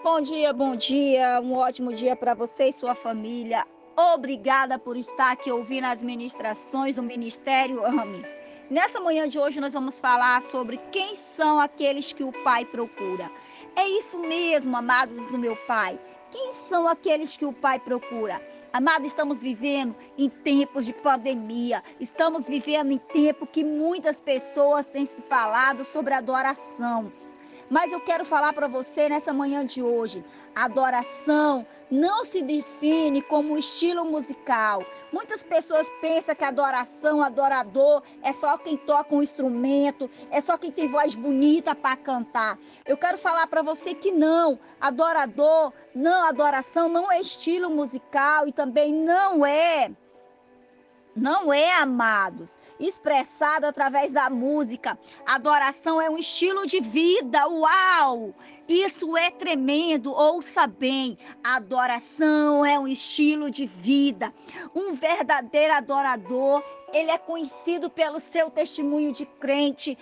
Bom dia, bom dia. Um ótimo dia para você e sua família. Obrigada por estar aqui ouvindo as ministrações do Ministério AME. Nessa manhã de hoje nós vamos falar sobre quem são aqueles que o Pai procura. É isso mesmo, amados do meu Pai. Quem são aqueles que o Pai procura? Amado, estamos vivendo em tempos de pandemia, estamos vivendo em tempo que muitas pessoas têm se falado sobre adoração. Mas eu quero falar para você nessa manhã de hoje: adoração não se define como estilo musical. Muitas pessoas pensam que adoração, adorador, é só quem toca um instrumento, é só quem tem voz bonita para cantar. Eu quero falar para você que não. Adorador, não, adoração não é estilo musical e também não é não é, amados, expressado através da música. Adoração é um estilo de vida. Uau! Isso é tremendo. Ouça bem. Adoração é um estilo de vida. Um verdadeiro adorador, ele é conhecido pelo seu testemunho de crente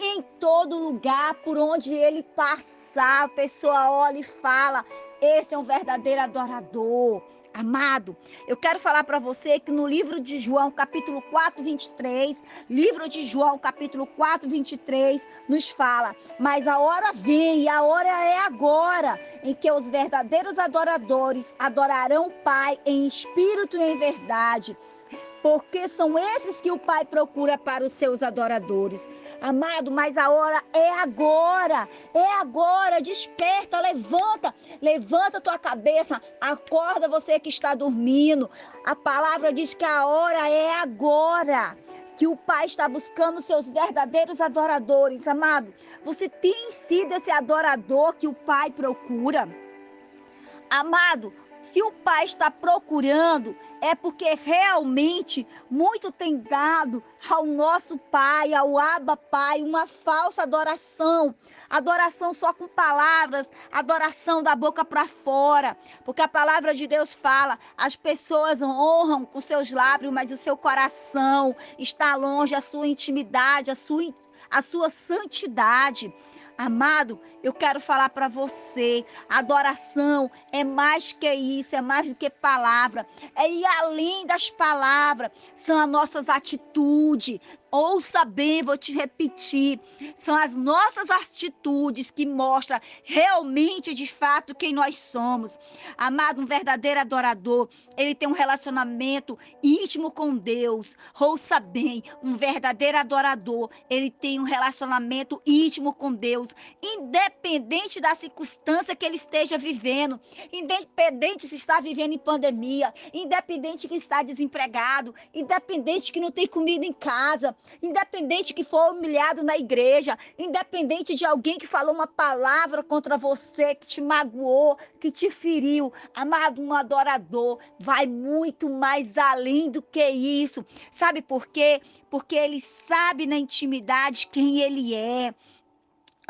em todo lugar por onde ele passar, a pessoa olha e fala: esse é um verdadeiro adorador. Amado, eu quero falar para você que no livro de João, capítulo 4, 23, livro de João, capítulo 4, 23, nos fala: Mas a hora vem e a hora é agora em que os verdadeiros adoradores adorarão o Pai em espírito e em verdade porque são esses que o Pai procura para os seus adoradores. Amado, mas a hora é agora, é agora. Desperta, levanta, levanta tua cabeça, acorda você que está dormindo. A palavra diz que a hora é agora. Que o Pai está buscando seus verdadeiros adoradores, amado. Você tem sido esse adorador que o Pai procura? Amado, se o pai está procurando, é porque realmente muito tem dado ao nosso pai, ao Abba Pai, uma falsa adoração. Adoração só com palavras, adoração da boca para fora. Porque a palavra de Deus fala: as pessoas honram com seus lábios, mas o seu coração está longe, a sua intimidade, a sua, a sua santidade. Amado, eu quero falar para você: adoração é mais que isso, é mais do que palavra, é ir além das palavras, são as nossas atitudes, Ouça bem, vou te repetir. São as nossas atitudes que mostram realmente, de fato, quem nós somos. Amado, um verdadeiro adorador, ele tem um relacionamento íntimo com Deus. Ouça bem, um verdadeiro adorador, ele tem um relacionamento íntimo com Deus, independente da circunstância que ele esteja vivendo, independente se está vivendo em pandemia, independente que está desempregado, independente que não tem comida em casa independente que for humilhado na igreja, independente de alguém que falou uma palavra contra você, que te magoou, que te feriu. Amado, um adorador vai muito mais além do que isso. Sabe por quê? Porque ele sabe na intimidade quem ele é.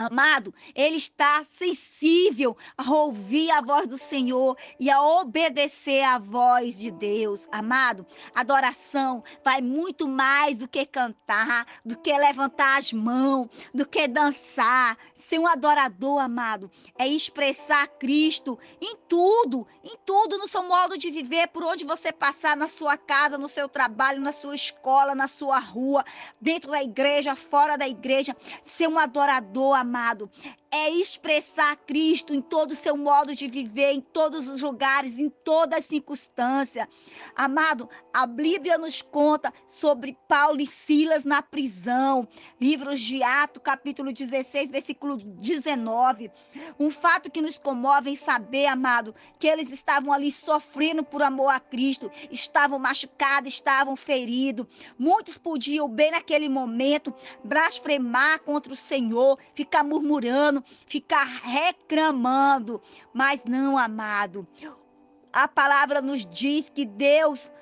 Amado, ele está sensível a ouvir a voz do Senhor e a obedecer à voz de Deus. Amado, adoração vai muito mais do que cantar, do que levantar as mãos, do que dançar. Ser um adorador, amado, é expressar Cristo em tudo, em tudo no seu modo de viver, por onde você passar, na sua casa, no seu trabalho, na sua escola, na sua rua, dentro da igreja, fora da igreja. Ser um adorador, amado amado, é expressar Cristo em todo o seu modo de viver, em todos os lugares, em todas as circunstâncias. Amado, a Bíblia nos conta sobre Paulo e Silas na prisão. Livros de Atos, capítulo 16, versículo 19. Um fato que nos comove em saber, amado, que eles estavam ali sofrendo por amor a Cristo, estavam machucados, estavam feridos. Muitos podiam, bem naquele momento, blasfemar contra o Senhor, ficar murmurando, ficar reclamando. Mas não, amado. A palavra nos diz que Deus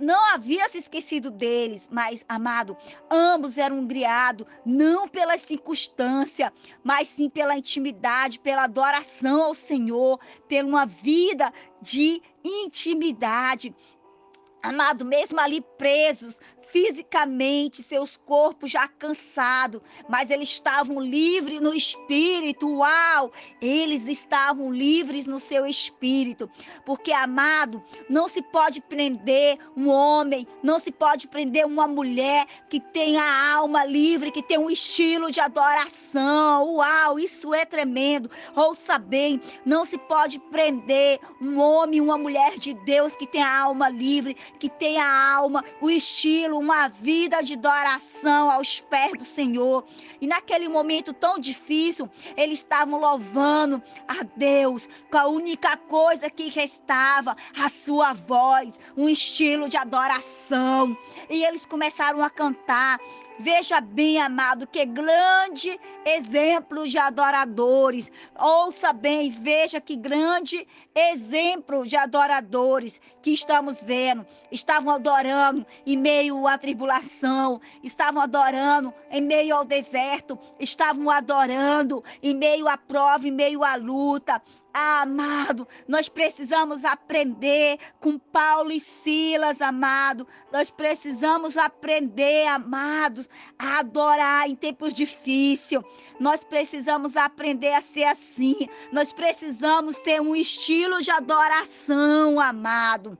não havia se esquecido deles, mas, amado, ambos eram criados não pela circunstância, mas sim pela intimidade, pela adoração ao Senhor, pela uma vida de intimidade. Amado, mesmo ali presos, fisicamente, seus corpos já cansados, mas eles estavam livres no espírito. Uau! Eles estavam livres no seu espírito. Porque, amado, não se pode prender um homem, não se pode prender uma mulher que tenha a alma livre, que tem um estilo de adoração. Uau! Isso é tremendo. Ouça bem, não se pode prender um homem, uma mulher de Deus que tem a alma livre, que tem a alma, o estilo, uma vida de adoração aos pés do Senhor. E naquele momento tão difícil, eles estavam louvando a Deus com a única coisa que restava, a sua voz, um estilo de adoração. E eles começaram a cantar. Veja bem, amado, que grande exemplo de adoradores. Ouça bem, veja que grande exemplo de adoradores que estamos vendo. Estavam adorando em meio à tribulação, estavam adorando em meio ao deserto, estavam adorando em meio à prova, em meio à luta. Ah, amado, nós precisamos aprender com Paulo e Silas, amado. Nós precisamos aprender, amados, a adorar em tempos difíceis. Nós precisamos aprender a ser assim. Nós precisamos ter um estilo de adoração, amado.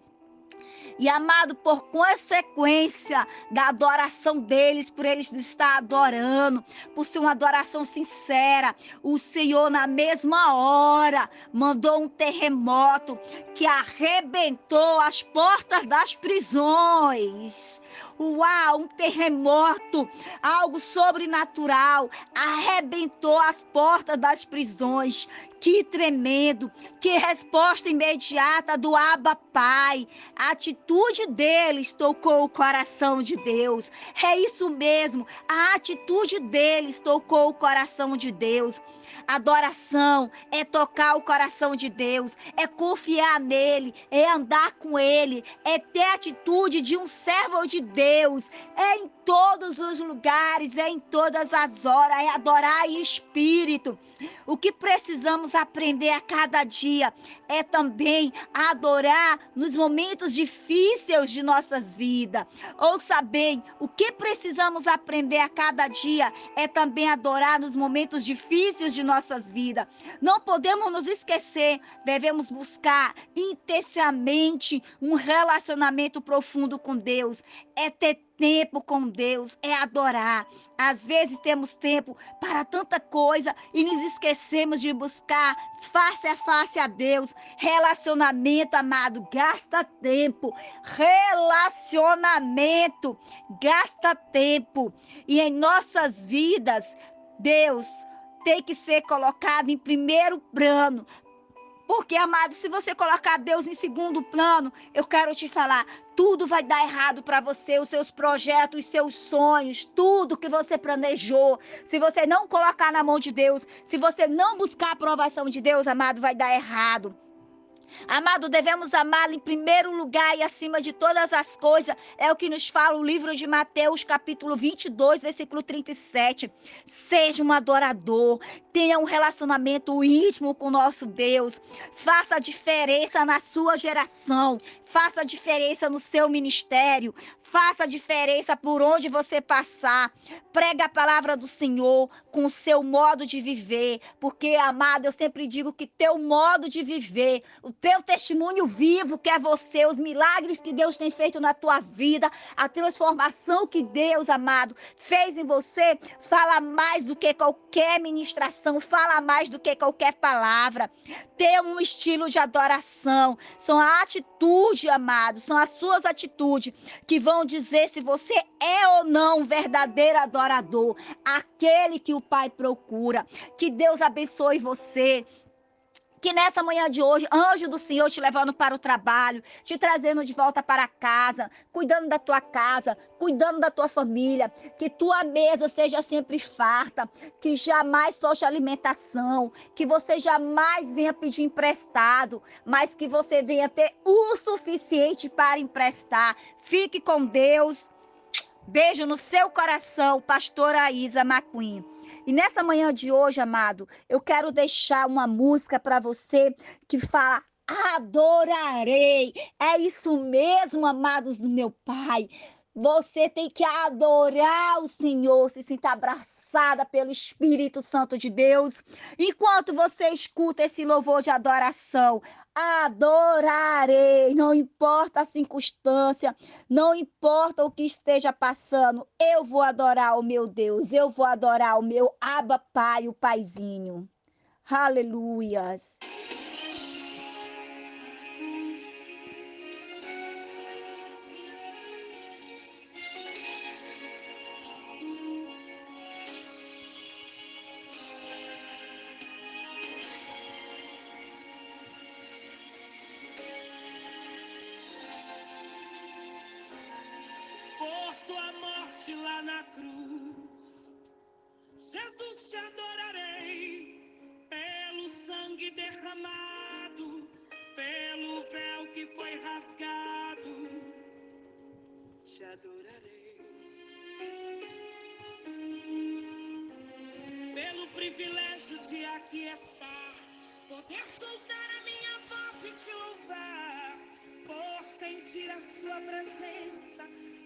E amado, por consequência da adoração deles, por eles estar adorando, por ser uma adoração sincera, o Senhor, na mesma hora, mandou um terremoto que arrebentou as portas das prisões. Uau, um terremoto, algo sobrenatural, arrebentou as portas das prisões. Que tremendo, que resposta imediata do Abba Pai. A atitude deles tocou o coração de Deus. É isso mesmo, a atitude deles tocou o coração de Deus. Adoração é tocar o coração de Deus, é confiar nele, é andar com ele, é ter a atitude de um servo de Deus, é em todos os lugares, é em todas as horas, é adorar em espírito. O que precisamos aprender a cada dia é também adorar nos momentos difíceis de nossas vidas. Ouça bem, o que precisamos aprender a cada dia é também adorar nos momentos difíceis de nossas vidas. Não podemos nos esquecer, devemos buscar intensamente um relacionamento profundo com Deus. É ter tempo com Deus, é adorar. Às vezes temos tempo para tanta coisa e nos esquecemos de buscar face a face a Deus. Relacionamento, amado, gasta tempo. Relacionamento gasta tempo. E em nossas vidas, Deus tem que ser colocado em primeiro plano. Porque, amado, se você colocar Deus em segundo plano, eu quero te falar, tudo vai dar errado para você, os seus projetos, os seus sonhos, tudo que você planejou. Se você não colocar na mão de Deus, se você não buscar a aprovação de Deus, amado, vai dar errado. Amado, devemos amá-lo em primeiro lugar e acima de todas as coisas. É o que nos fala o livro de Mateus, capítulo 22, versículo 37. Seja um adorador, tenha um relacionamento íntimo com nosso Deus. Faça a diferença na sua geração. Faça diferença no seu ministério. Faça diferença por onde você passar. Prega a palavra do Senhor com o seu modo de viver. Porque, amado, eu sempre digo que teu modo de viver, o teu testemunho vivo que é você, os milagres que Deus tem feito na tua vida, a transformação que Deus, amado, fez em você, fala mais do que qualquer ministração, fala mais do que qualquer palavra. Ter um estilo de adoração, são a atitude, amado, são as suas atitudes que vão dizer se você é ou não um verdadeiro adorador, aquele que o Pai procura. Que Deus abençoe você. Que nessa manhã de hoje, anjo do Senhor te levando para o trabalho, te trazendo de volta para casa, cuidando da tua casa, cuidando da tua família, que tua mesa seja sempre farta, que jamais falte alimentação, que você jamais venha pedir emprestado, mas que você venha ter o suficiente para emprestar. Fique com Deus. Beijo no seu coração, pastora Isa McQueen. E nessa manhã de hoje, amado, eu quero deixar uma música para você que fala adorarei. É isso mesmo, amados do meu Pai. Você tem que adorar o Senhor, se sentir abraçada pelo Espírito Santo de Deus. Enquanto você escuta esse louvor de adoração, adorarei, não importa a circunstância, não importa o que esteja passando, eu vou adorar o meu Deus, eu vou adorar o meu Abba Pai, o Paizinho. Aleluias. morte lá na cruz. Jesus, te adorarei pelo sangue derramado, pelo véu que foi rasgado. Te adorarei. Pelo privilégio de aqui estar, poder soltar a minha voz e te louvar, por sentir a sua presença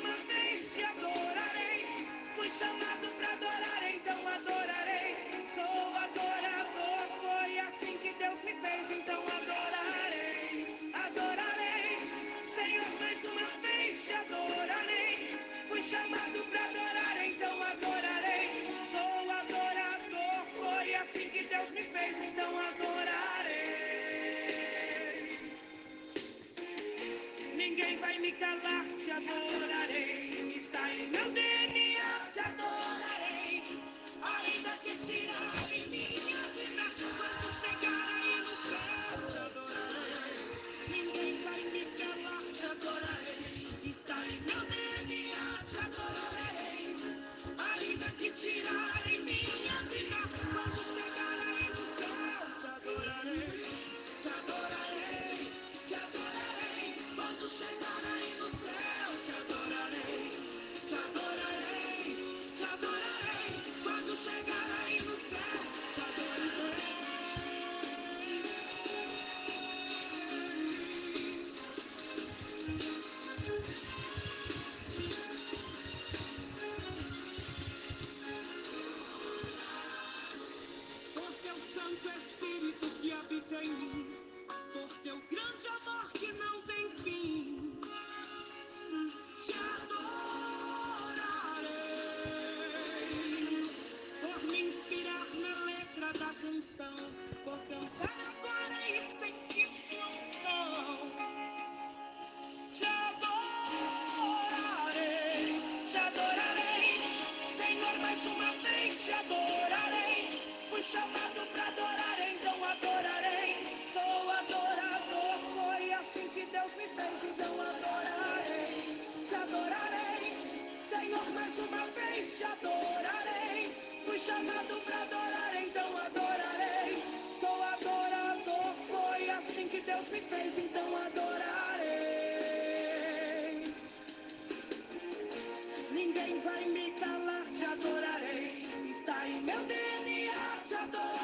Te adorarei. Fui chamado para adorar, então adorarei. Sou adorador, foi assim que Deus me fez, então calar, te adorarei. Está em meu DNA, te adorarei. Ainda que tirarem minha vida, quando chegar aí no céu, te adorarei. Ninguém vai me calar, te adorarei. Está em meu DNA, te adorarei. Ainda que tirarem por cantar Deus me fez, então adorarei. Ninguém vai me calar, te adorarei. Está em meu DNA, te adorarei.